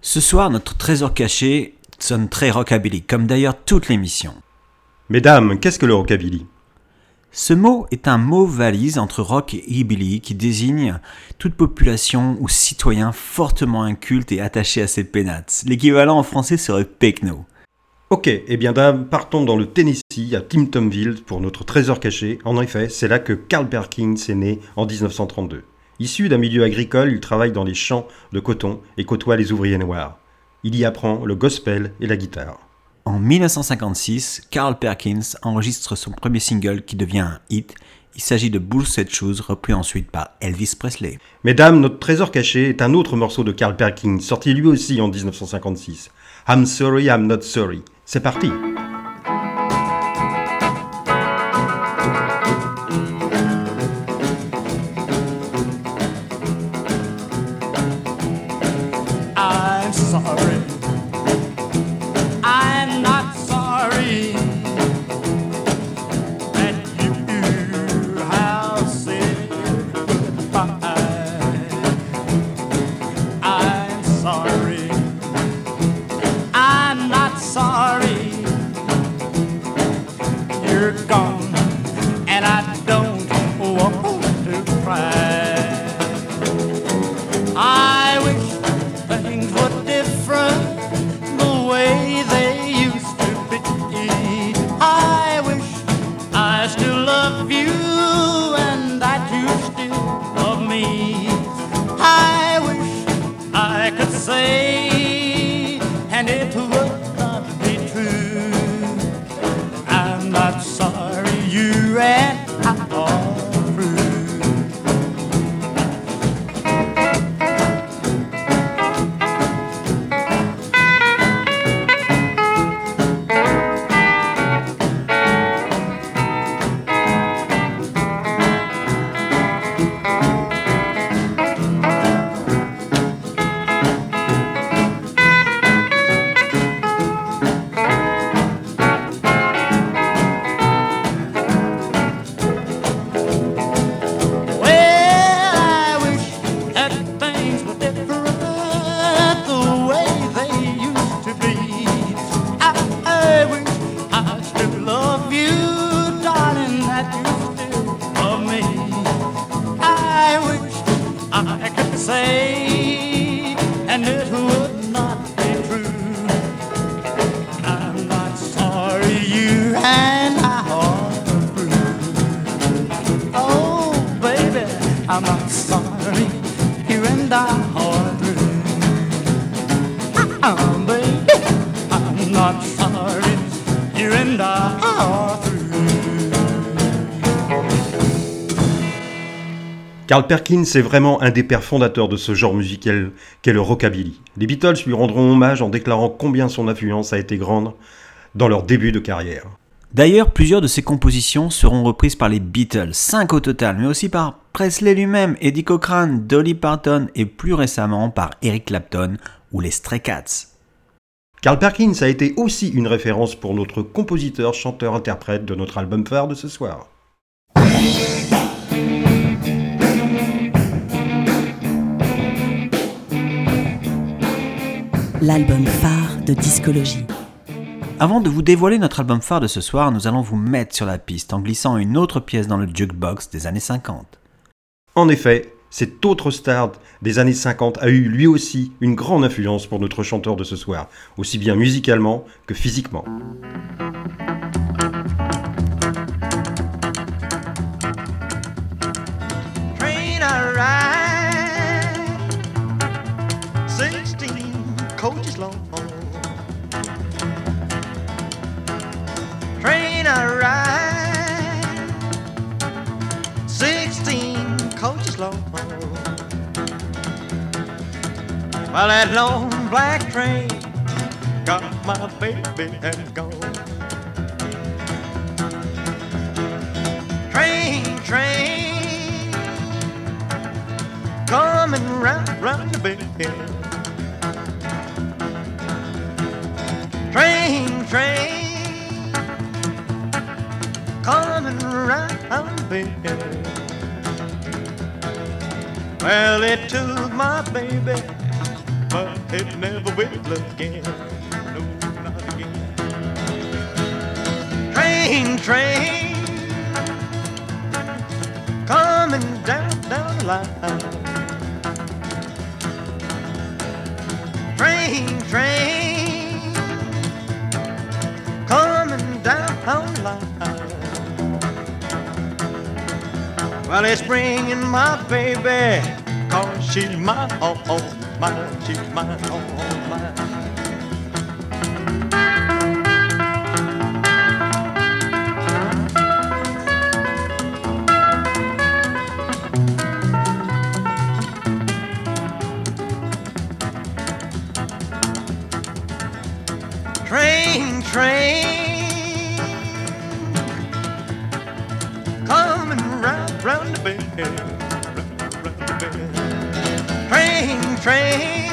Ce soir, notre trésor caché sonne très rockabilly, comme d'ailleurs toute l'émission. Mesdames, qu'est-ce que le rockabilly? Ce mot est un mot valise entre rock et hillbilly qui désigne toute population ou citoyen fortement inculte et attaché à ses pénates. L'équivalent en français serait pecno. Ok, eh bien dames, partons dans le Tennessee, à Timptonville, pour notre trésor caché. En effet, c'est là que Carl Perkins est né en 1932. Issu d'un milieu agricole, il travaille dans les champs de coton et côtoie les ouvriers noirs. Il y apprend le gospel et la guitare. En 1956, Carl Perkins enregistre son premier single qui devient un hit. Il s'agit de Bullset Shoes, repris ensuite par Elvis Presley. Mesdames, notre trésor caché est un autre morceau de Carl Perkins, sorti lui aussi en 1956. I'm sorry, I'm not sorry. C'est parti. Carl Perkins est vraiment un des pères fondateurs de ce genre musical qu'est le rockabilly. Les Beatles lui rendront hommage en déclarant combien son influence a été grande dans leur début de carrière. D'ailleurs, plusieurs de ses compositions seront reprises par les Beatles, 5 au total, mais aussi par Presley lui-même, Eddie Cochran, Dolly Parton et plus récemment par Eric Clapton ou les Stray Cats. Carl Perkins a été aussi une référence pour notre compositeur, chanteur, interprète de notre album phare de ce soir. L'album phare de Discologie. Avant de vous dévoiler notre album phare de ce soir, nous allons vous mettre sur la piste en glissant une autre pièce dans le jukebox des années 50. En effet, Cet autre star des années 50 a eu lui aussi une grande influence pour notre chanteur de ce soir, aussi bien musicalement que physiquement. train long. Train I ride, sixteen coaches long. Well, that long black train got my baby and gone. Train, train, coming round, round the bend. Train, coming round bend. Well, it took my baby, but it never will again. No, not again. Train, train, coming down, down the line. Train, train, coming line. Well, it's bringing my baby, cause she's mine, oh, oh, mine, she's mine, oh, oh, Train, train,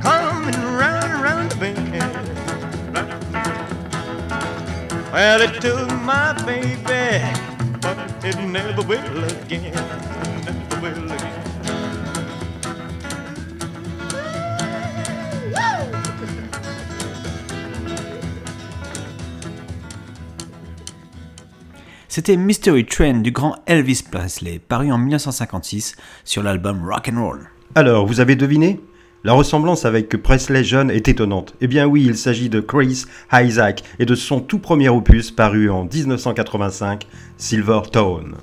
coming round, round the bend. Well, it took my baby, but it never will again, C'était Mystery Train du grand Elvis Presley, paru en 1956 sur l'album Rock and Roll. Alors, vous avez deviné? La ressemblance avec Presley jeune est étonnante. Eh bien oui, il s'agit de Chris Isaac et de son tout premier opus paru en 1985, Silver Tone.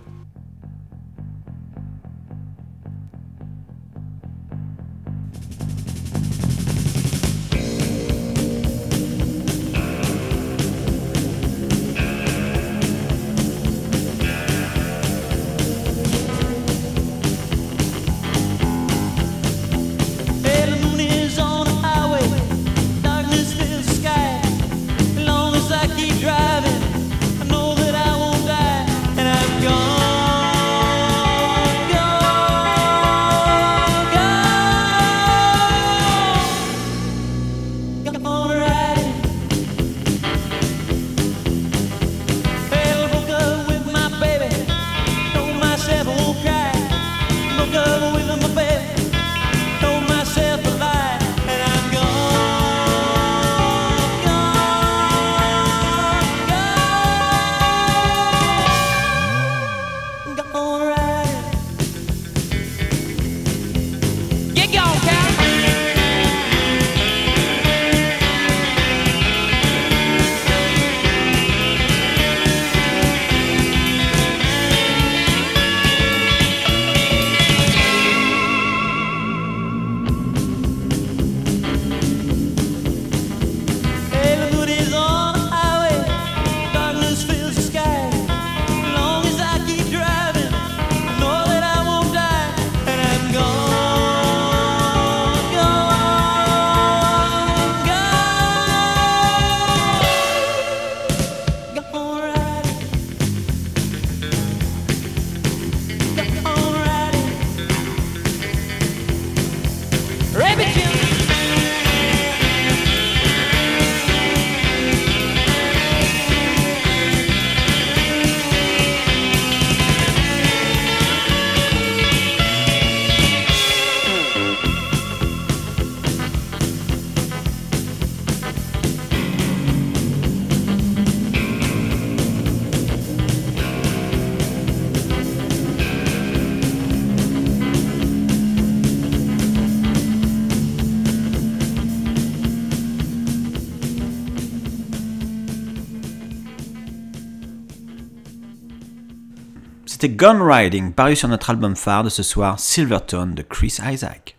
c'était Gun Riding, paru sur notre album phare de ce soir, Silverton de Chris Isaac.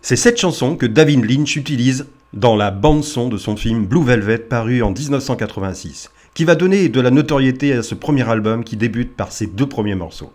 C'est cette chanson que David Lynch utilise dans la bande-son de son film Blue Velvet paru en 1986, qui va donner de la notoriété à ce premier album qui débute par ses deux premiers morceaux.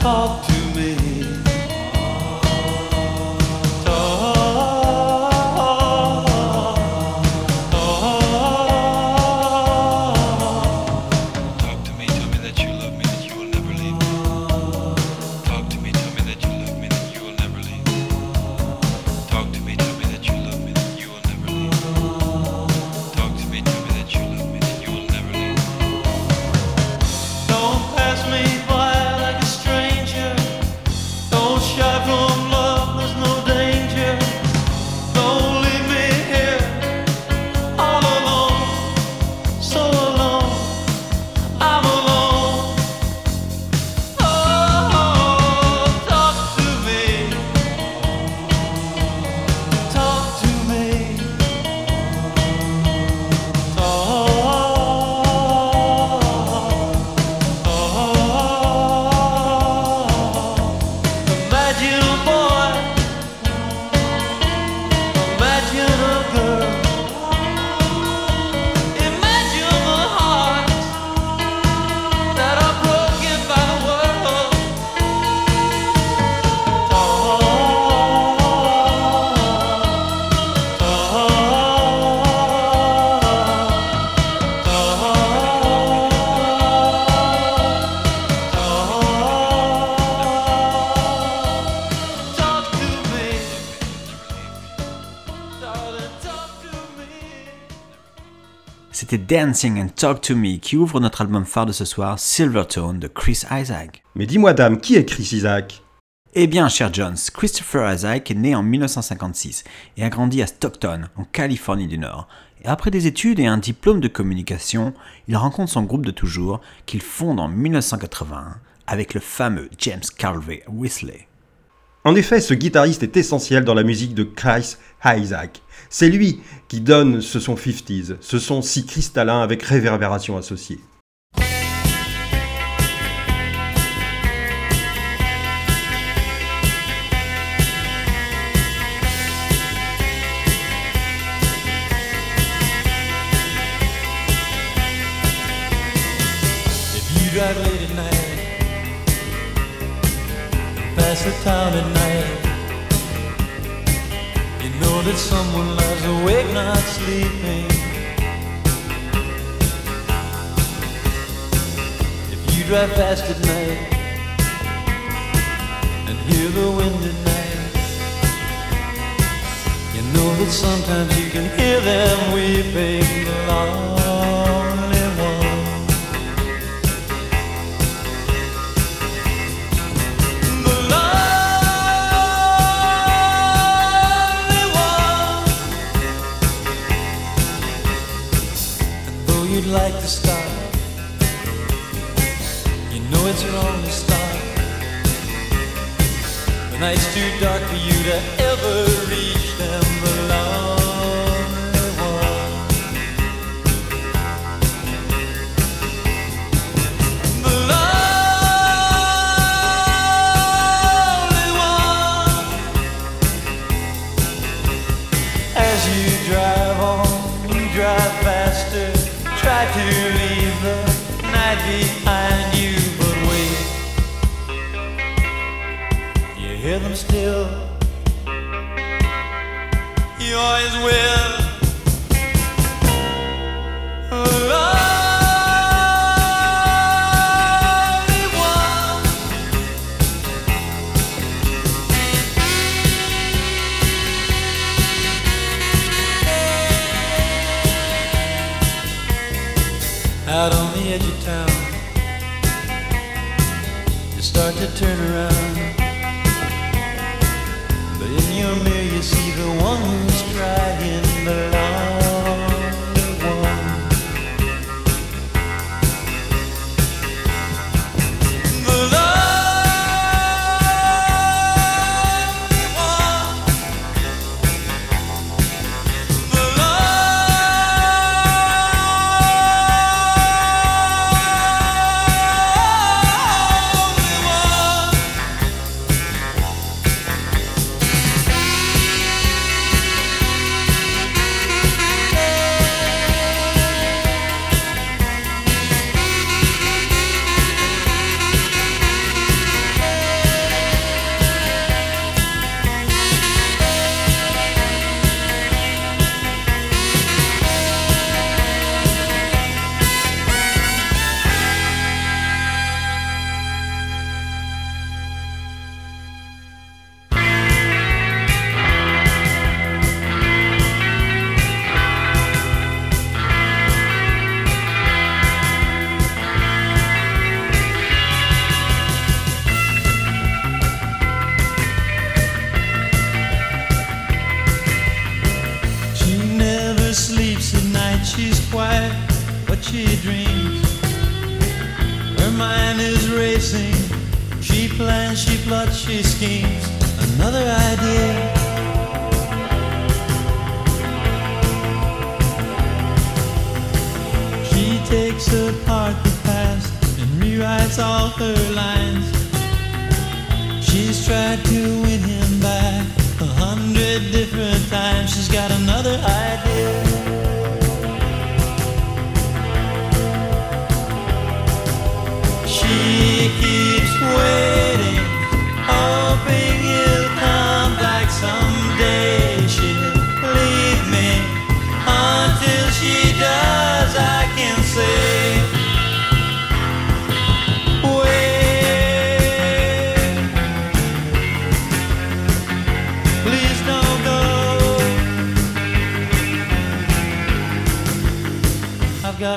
Talk to me. C'était Dancing and Talk to Me qui ouvre notre album phare de ce soir, Silvertone de Chris Isaac. Mais dis-moi, dame, qui est Chris Isaac? Eh bien, cher Jones, Christopher Isaac est né en 1956 et a grandi à Stockton, en Californie du Nord. Et après des études et un diplôme de communication, il rencontre son groupe de toujours qu'il fonde en 1981 avec le fameux James Calvey Whistler. En effet, ce guitariste est essentiel dans la musique de Chris Isaac. C'est lui qui donne ce son 50s, ce son si cristallin avec réverbération associée. Town at night, you know that someone lies awake not sleeping. If you drive fast at night and hear the wind at night, you know that sometimes you can hear them weeping. The stop, you know it's wrong to stop. The night's too dark for you to ever reach out on the edge of town. You start to turn around, is racing. She plans, she plots, she schemes. Another idea. She takes apart the past and rewrites all her lines. She's tried to win him back a hundred different times. She's got another idea.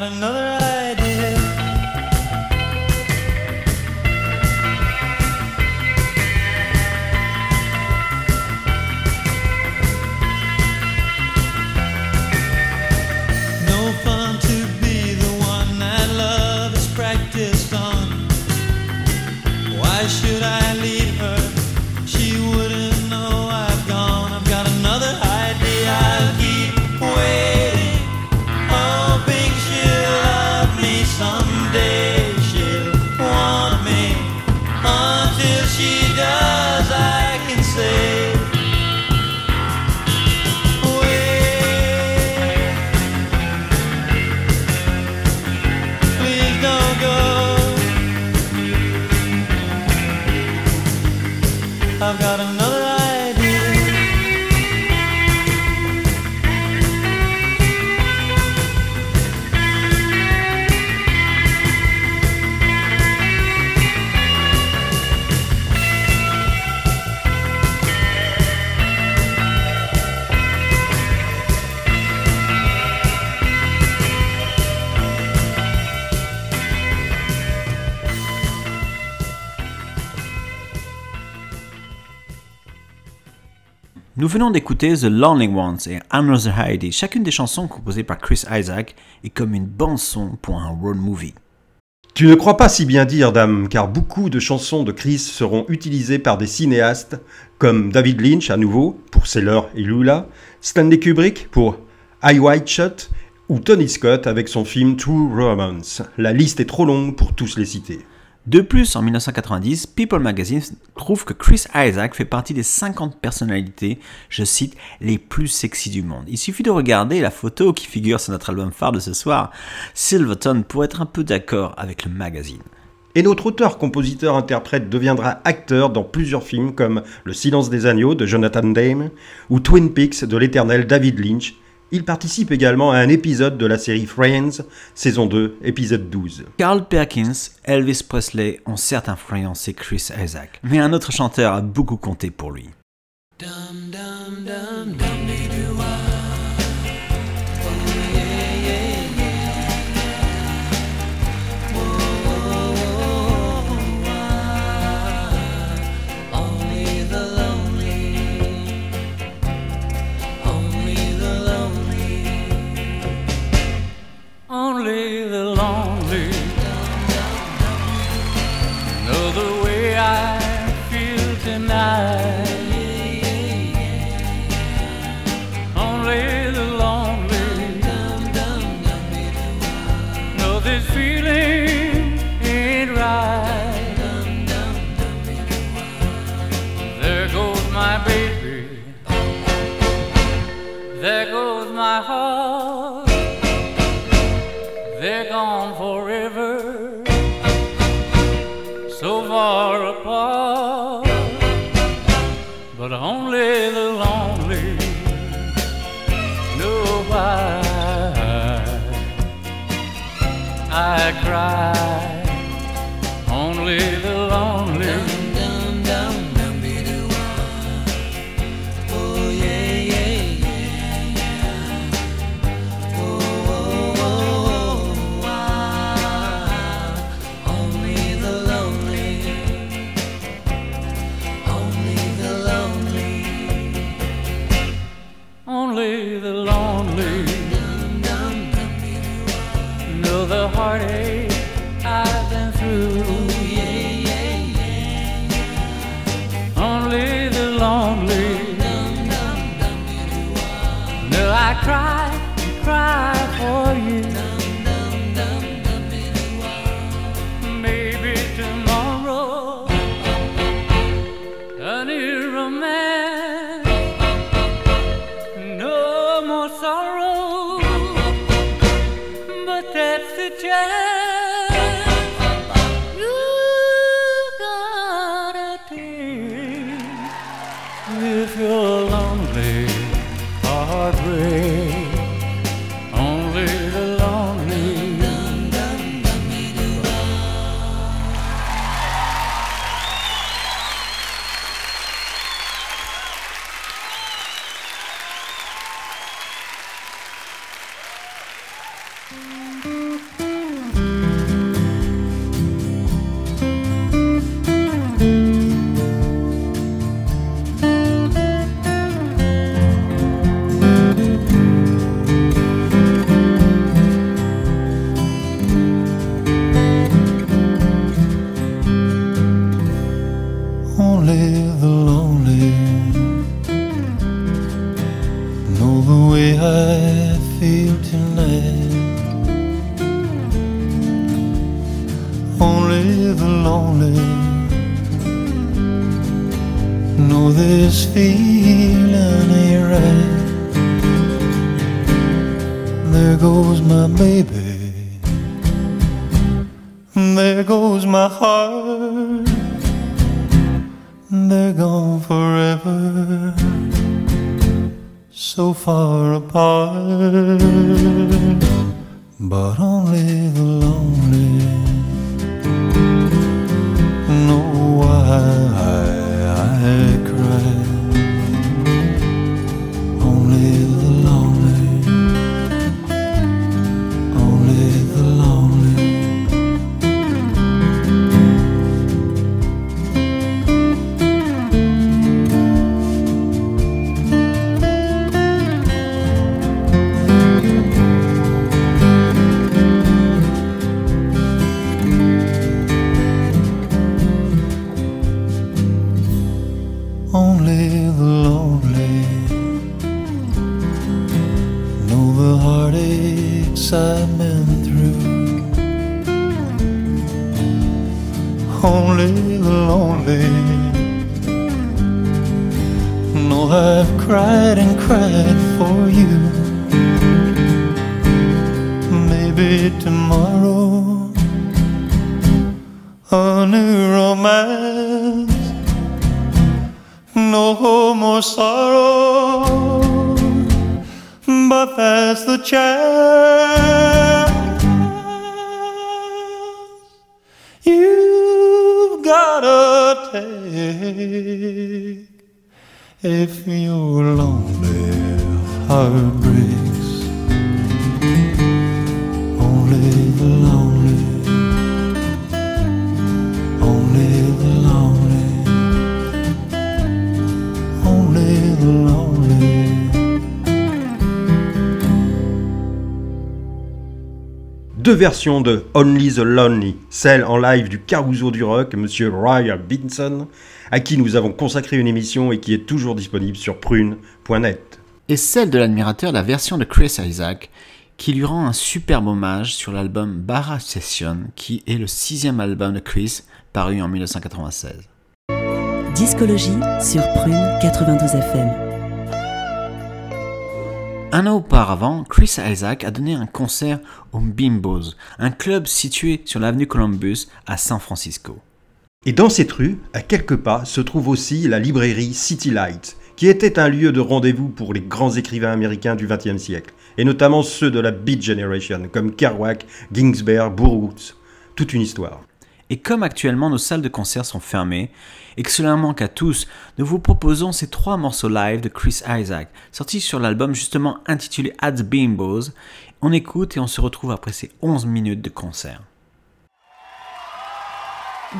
Another Nous venons d'écouter The Lonely Ones et Another Heidi, chacune des chansons composées par Chris Isaac et comme une bande-son pour un road movie. Tu ne crois pas si bien dire, dame, car beaucoup de chansons de Chris seront utilisées par des cinéastes comme David Lynch à nouveau pour Sailor et Lula, Stanley Kubrick pour Eye White Shot ou Tony Scott avec son film True Romance. La liste est trop longue pour tous les citer. De plus, en 1990, People Magazine trouve que Chris Isaac fait partie des 50 personnalités, je cite, les plus sexy du monde. Il suffit de regarder la photo qui figure sur notre album phare de ce soir, Silverton, pour être un peu d'accord avec le magazine. Et notre auteur-compositeur-interprète deviendra acteur dans plusieurs films comme Le silence des agneaux de Jonathan Demme ou Twin Peaks de l'éternel David Lynch. Il participe également à un épisode de la série Friends, saison 2, épisode 12. Carl Perkins, Elvis Presley ont certes influencé Chris Isaac, mais un autre chanteur a beaucoup compté pour lui. Only the lonely I've been through. Only the lonely know I've cried and cried for you. Maybe tomorrow a new romance no more sorrow, but that's the chance you've gotta take if your lonely heart breaks. Only Deux versions de Only the Lonely, celle en live du Caruso du rock, Monsieur Ryan Binson, à qui nous avons consacré une émission et qui est toujours disponible sur prune.net. Et celle de l'admirateur, la version de Chris Isaac, qui lui rend un superbe hommage sur l'album Barra Session, qui est le sixième album de Chris, paru en 1996. Discologie sur Prune 92 FM. Un an auparavant, Chris Isaac a donné un concert au Bimbos, un club situé sur l'avenue Columbus à San Francisco. Et dans cette rue, à quelques pas, se trouve aussi la librairie City Light, qui était un lieu de rendez-vous pour les grands écrivains américains du XXe siècle, et notamment ceux de la Beat Generation, comme Kerouac, Ginsberg, Burroughs. Toute une histoire. Et comme actuellement nos salles de concert sont fermées et que cela manque à tous, nous vous proposons ces trois morceaux live de Chris Isaac, sortis sur l'album justement intitulé At the Bimbos. On écoute et on se retrouve après ces 11 minutes de concert.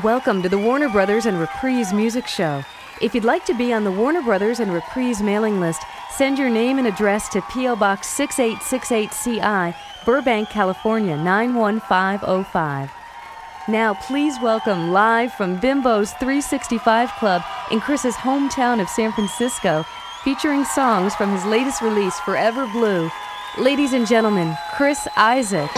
Welcome to the Warner Brothers and Reprise Music Show. If you'd like to be on the Warner Brothers and Reprise mailing list, send your name and address to P.O. Box 6868CI, Burbank, California 91505. Now, please welcome live from Bimbo's 365 Club in Chris's hometown of San Francisco, featuring songs from his latest release, Forever Blue. Ladies and gentlemen, Chris Isaak.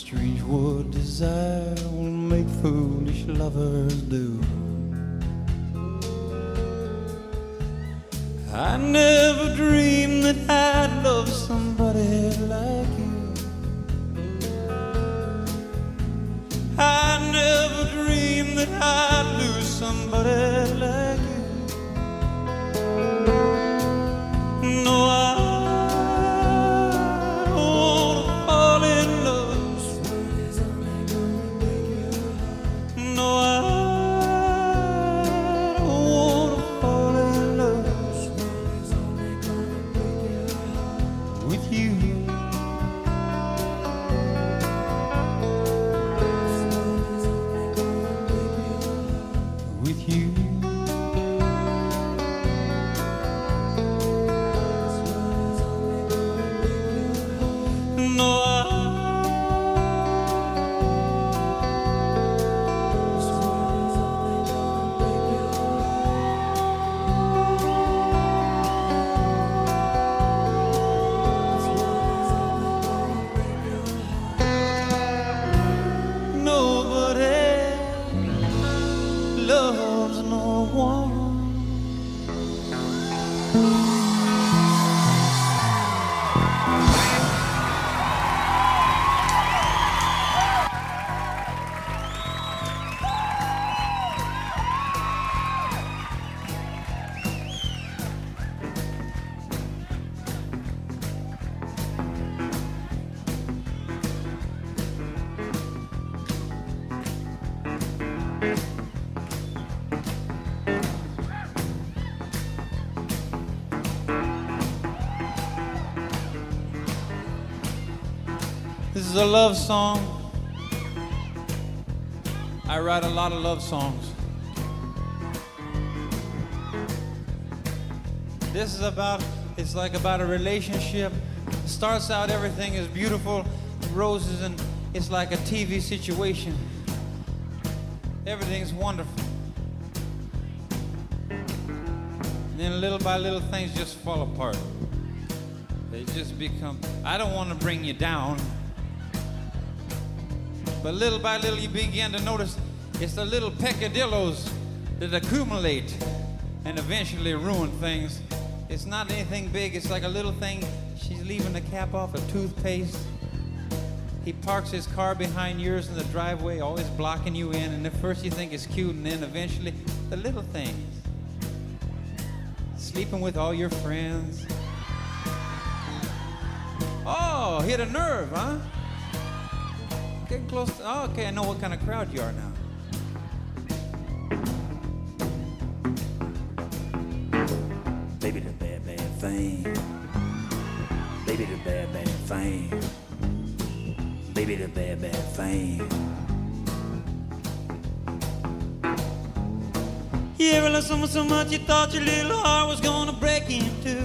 Strange what desire will make foolish lovers do. I never dreamed that I'd love somebody like you. I never dreamed that I'd lose somebody. This is a love song. I write a lot of love songs. This is about, it's like about a relationship. It starts out, everything is beautiful, roses, and it's like a TV situation. Everything's wonderful. And then little by little, things just fall apart. They just become, I don't want to bring you down. But little by little, you begin to notice it's the little peccadillos that accumulate and eventually ruin things. It's not anything big, it's like a little thing. She's leaving the cap off a toothpaste. He parks his car behind yours in the driveway, always blocking you in. And at first you think it's cute, and then eventually, the little things. Sleeping with all your friends. Oh, hit a nerve, huh? Getting close to. Oh, okay, I know what kind of crowd you are now. Baby, the bad, bad thing. Baby, the bad, bad thing. Baby, the bad, bad thing. You ever loved someone so much you thought your little heart was gonna break in two?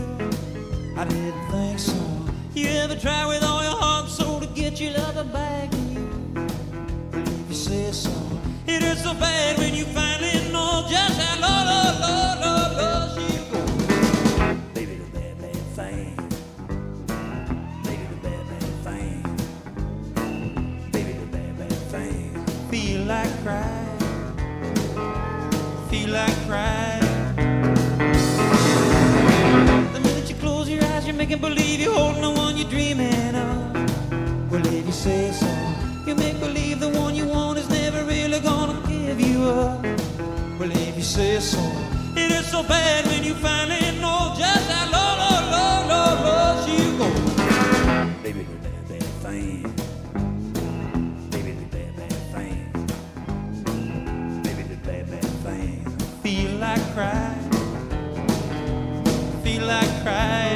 I didn't think so. You ever try with all your heart and soul to get your lover back? Say so. It is so bad when you finally know just how low, low, low, low, low she goes. Baby, the bad, bad thing. Baby, the bad, bad thing. Baby, the bad, bad thing. Feel like crying. Feel like crying. The minute you close your eyes, you're making believe you're holding the one you're dreaming of. Well, if you say so, you make believe the one you want is never really gonna give you up. Well, if you say so, it is so bad when you finally know just how low, low, low, low, low she goes. Baby, the bad, bad thing. Baby, the bad, bad thing. Baby, the bad, bad thing. Feel like crying. Feel like crying.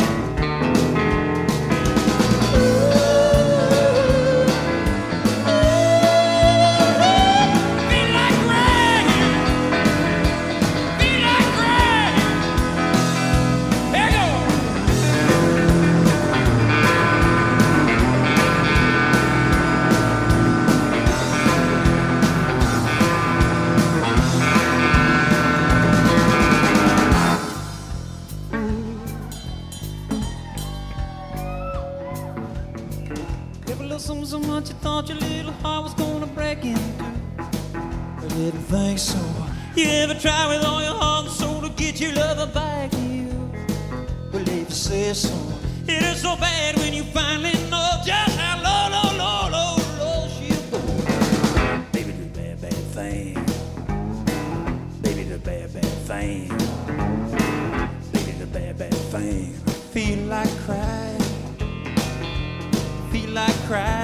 Didn't think so. You ever try with all your heart and soul to get your lover back you? If you say so, it is so bad when you finally know just how low, low, low, low, low she'll go. Baby, the bad, bad thing. Baby, the bad, bad thing. Baby, the bad, bad thing. Feel like crying. Feel like crying.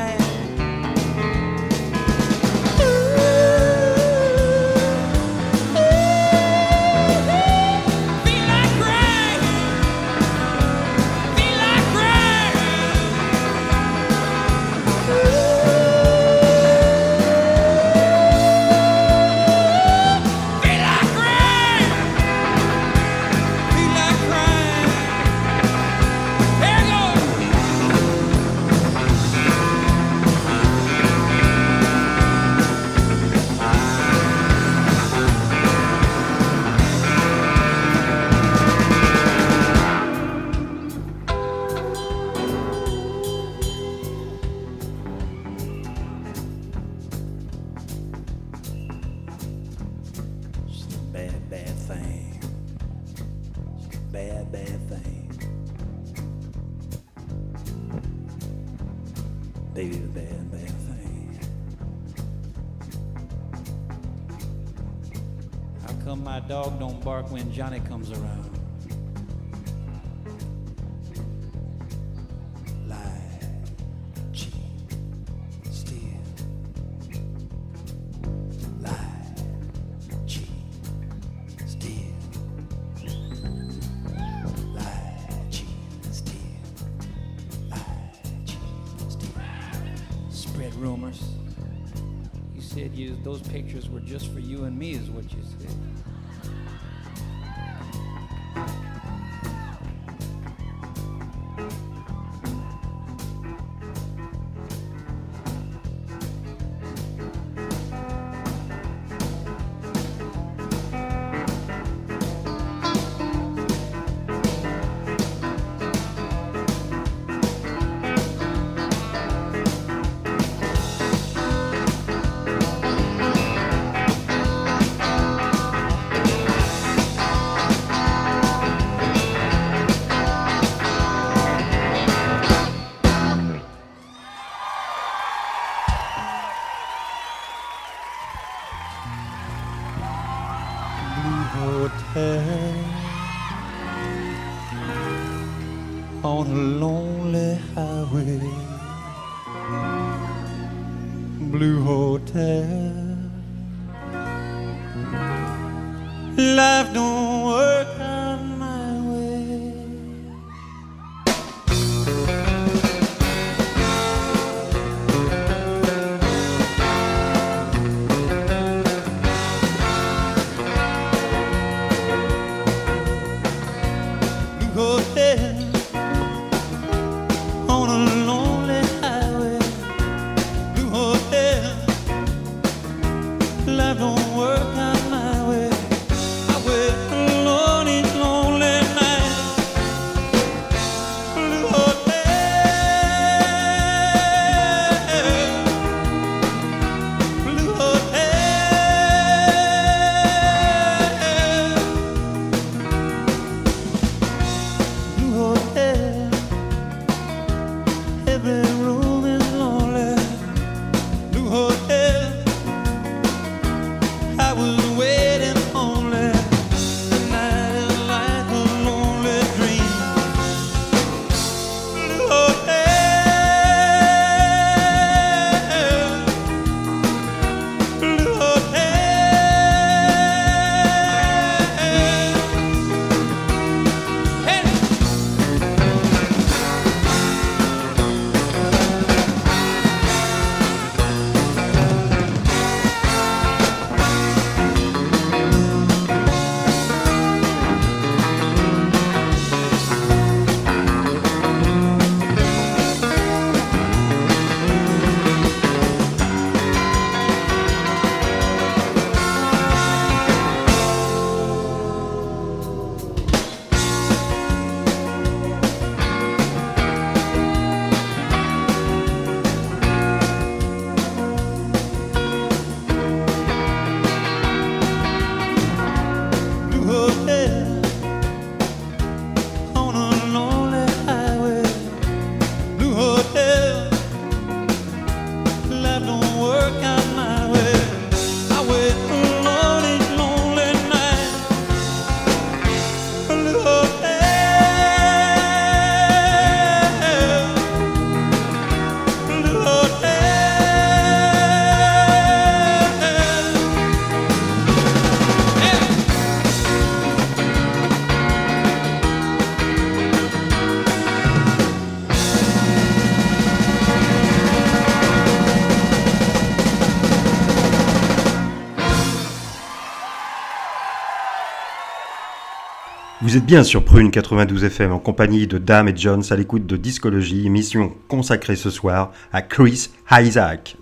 Vous êtes bien sur Prune 92 FM en compagnie de Dame et Jones à l'écoute de Discologie, émission consacrée ce soir à Chris Isaac.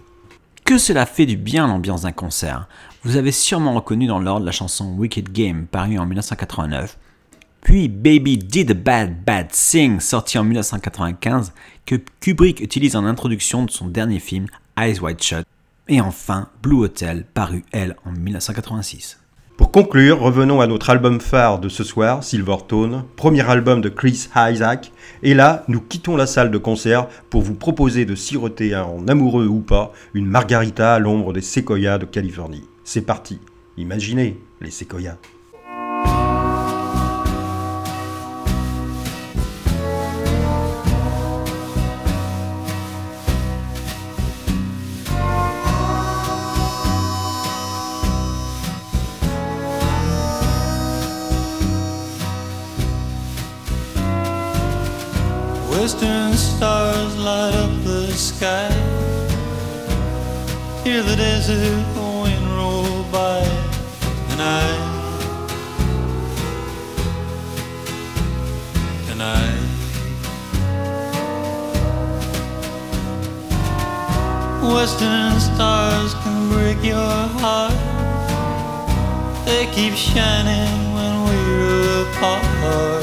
Que cela fait du bien l'ambiance d'un concert. Vous avez sûrement reconnu dans l'ordre la chanson Wicked Game parue en 1989, puis Baby Did a Bad Bad Thing sorti en 1995 que Kubrick utilise en introduction de son dernier film Eyes Wide Shut, et enfin Blue Hotel paru elle en 1986. Pour conclure, revenons à notre album phare de ce soir, Silvertone, premier album de Chris Isaac. Et là, nous quittons la salle de concert pour vous proposer de siroter en amoureux ou pas une margarita à l'ombre des séquoias de Californie. C'est parti. Imaginez les séquoias. the wind by, and I, and I. Western stars can break your heart. They keep shining when we're apart.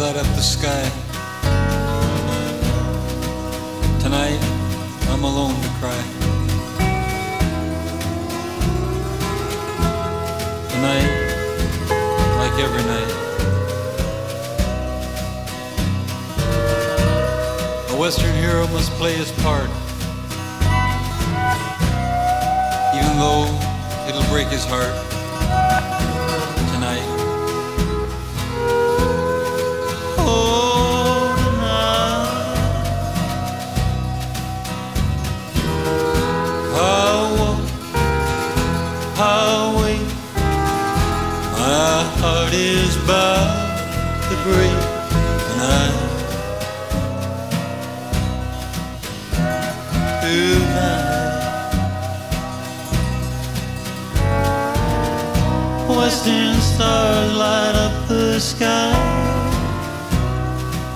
light up the sky. Tonight, I'm alone to cry. Tonight, like every night. A Western hero must play his part, even though it'll break his heart. stars light up the sky.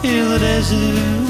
in the desert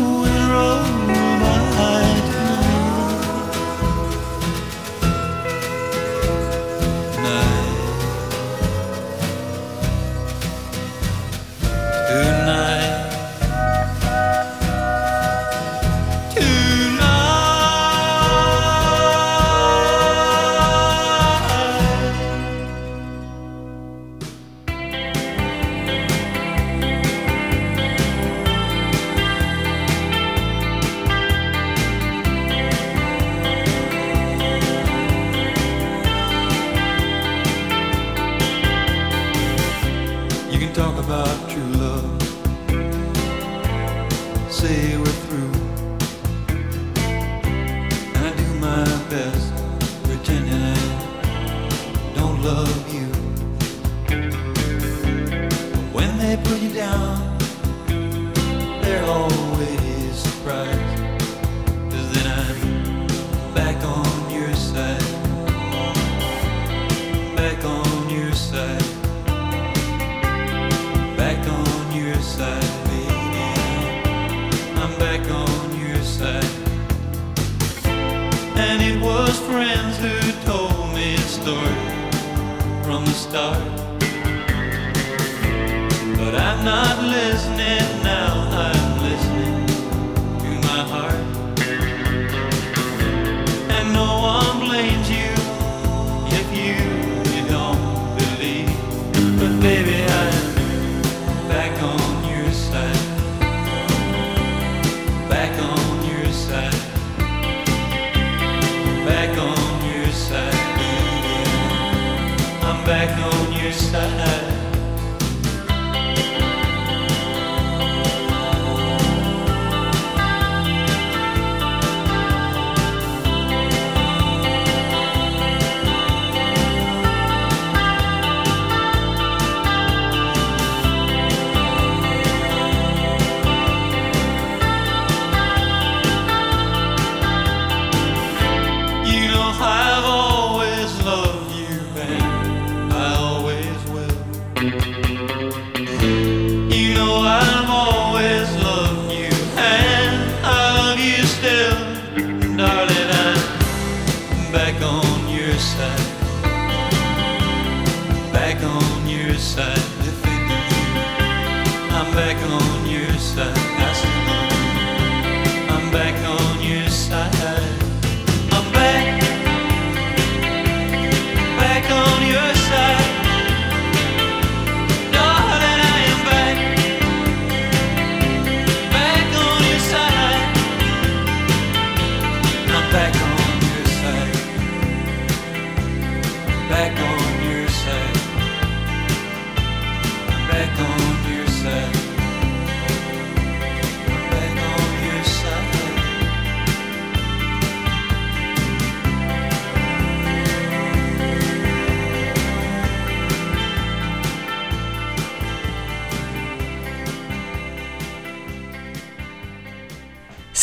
Krishna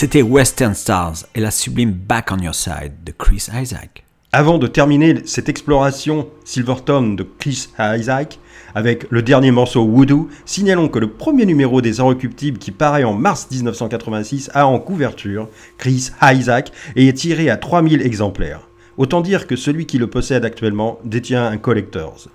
C'était Western Stars et la sublime Back on Your Side de Chris Isaac. Avant de terminer cette exploration Silverton de Chris Isaac avec le dernier morceau Voodoo, signalons que le premier numéro des Inrecuptibles qui paraît en mars 1986 a en couverture Chris Isaac et est tiré à 3000 exemplaires. Autant dire que celui qui le possède actuellement détient un collector's.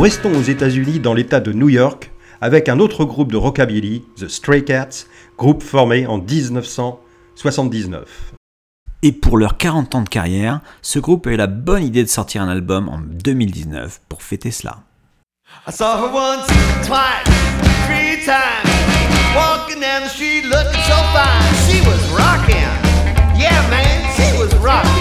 Nous restons aux États-Unis dans l'État de New York avec un autre groupe de rockabilly, The Stray Cats, groupe formé en 1979. Et pour leurs 40 ans de carrière, ce groupe a eu la bonne idée de sortir un album en 2019 pour fêter cela. I saw her once, twice, three times. Walking down the street looking so fine. She was rocking. Yeah, man, she was rocking.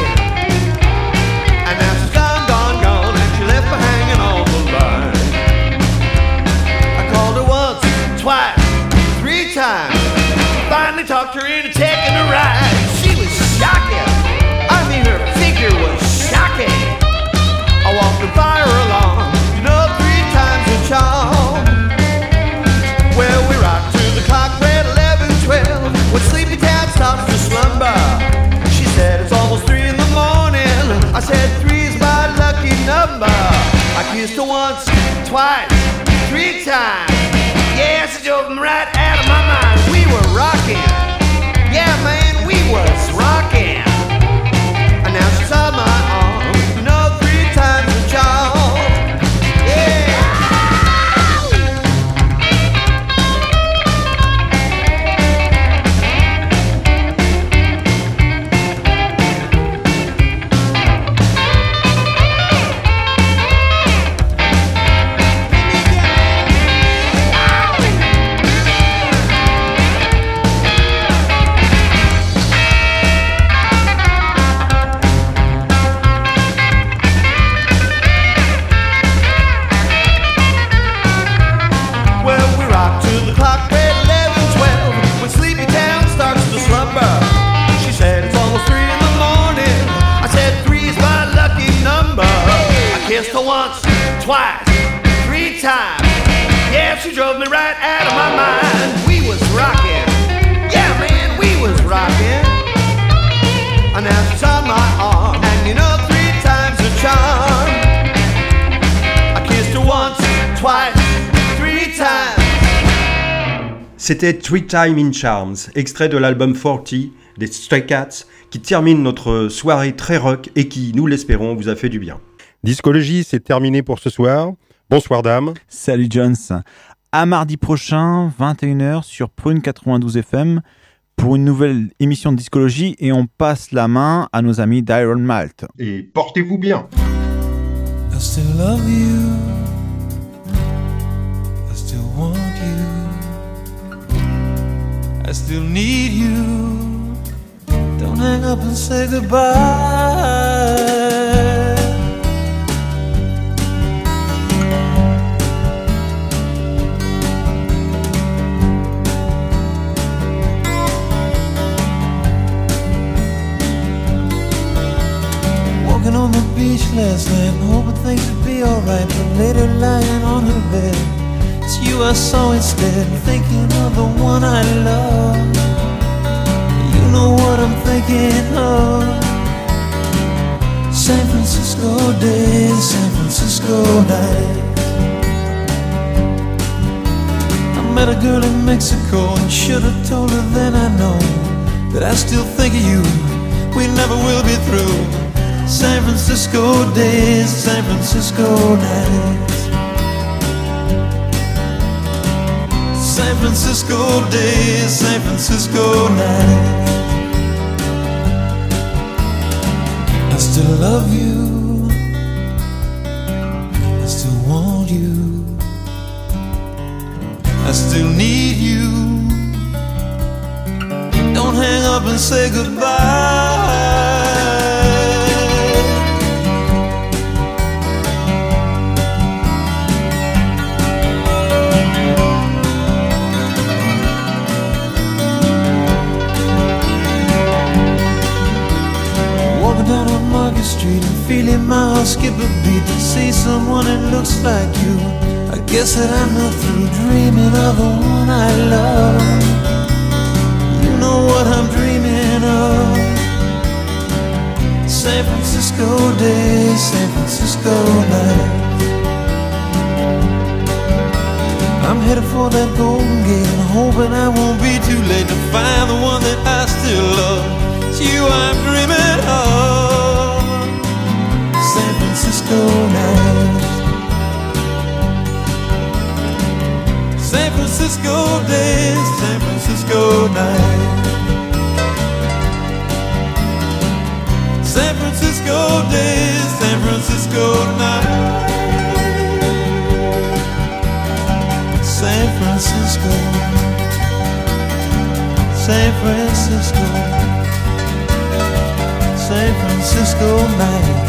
She was shocking. I mean, her figure was shocking. I walked the fire along, you know, three times a charm. Well, we rocked to the clock, read 11, 12, when Sleepy Town stops to slumber. She said, it's almost three in the morning. I said, three is my lucky number. I kissed her once, twice, three times. Yeah, she drove me right out of my mind. We were rocking. Twice, three times. Yeah, she drove me right out of my mind. We was rocking. Yeah, man, we was rocking. And now she's on my arm. And you know, three times the charm. I kissed her once, twice, three times. C'était Three Time in Charms, extrait de l'album 40 des Stray Cats, qui termine notre soirée très rock et qui, nous l'espérons, vous a fait du bien. Discologie, c'est terminé pour ce soir. Bonsoir, dame. Salut Jones. À mardi prochain, 21h sur Prune 92 FM pour une nouvelle émission de discologie et on passe la main à nos amis d'Iron Malt. Et portez-vous bien. I still love you. I still want you. I still need you. Don't hang up and say goodbye. On the beach last night, hoping things would be alright. But later, lying on her bed, it's you I saw instead. Thinking of the one I love. You know what I'm thinking of. San Francisco days, San Francisco nights. I met a girl in Mexico and should have told her then I know that I still think of you. We never will be through. San Francisco days, San Francisco nights. San Francisco days, San Francisco nights. I still love you. I still want you. I still need you. Don't hang up and say goodbye. Feeling my heart skip a beat to see someone that looks like you. I guess that I'm not through dreaming of the one I love. You know what I'm dreaming of. San Francisco days, San Francisco nights. I'm headed for that Golden Gate and hoping I won't be too late to find the one that I still love. It's you I'm dreaming of. San Francisco days, San Francisco nights. San Francisco days, San Francisco nights. San Francisco, San Francisco, San Francisco nights,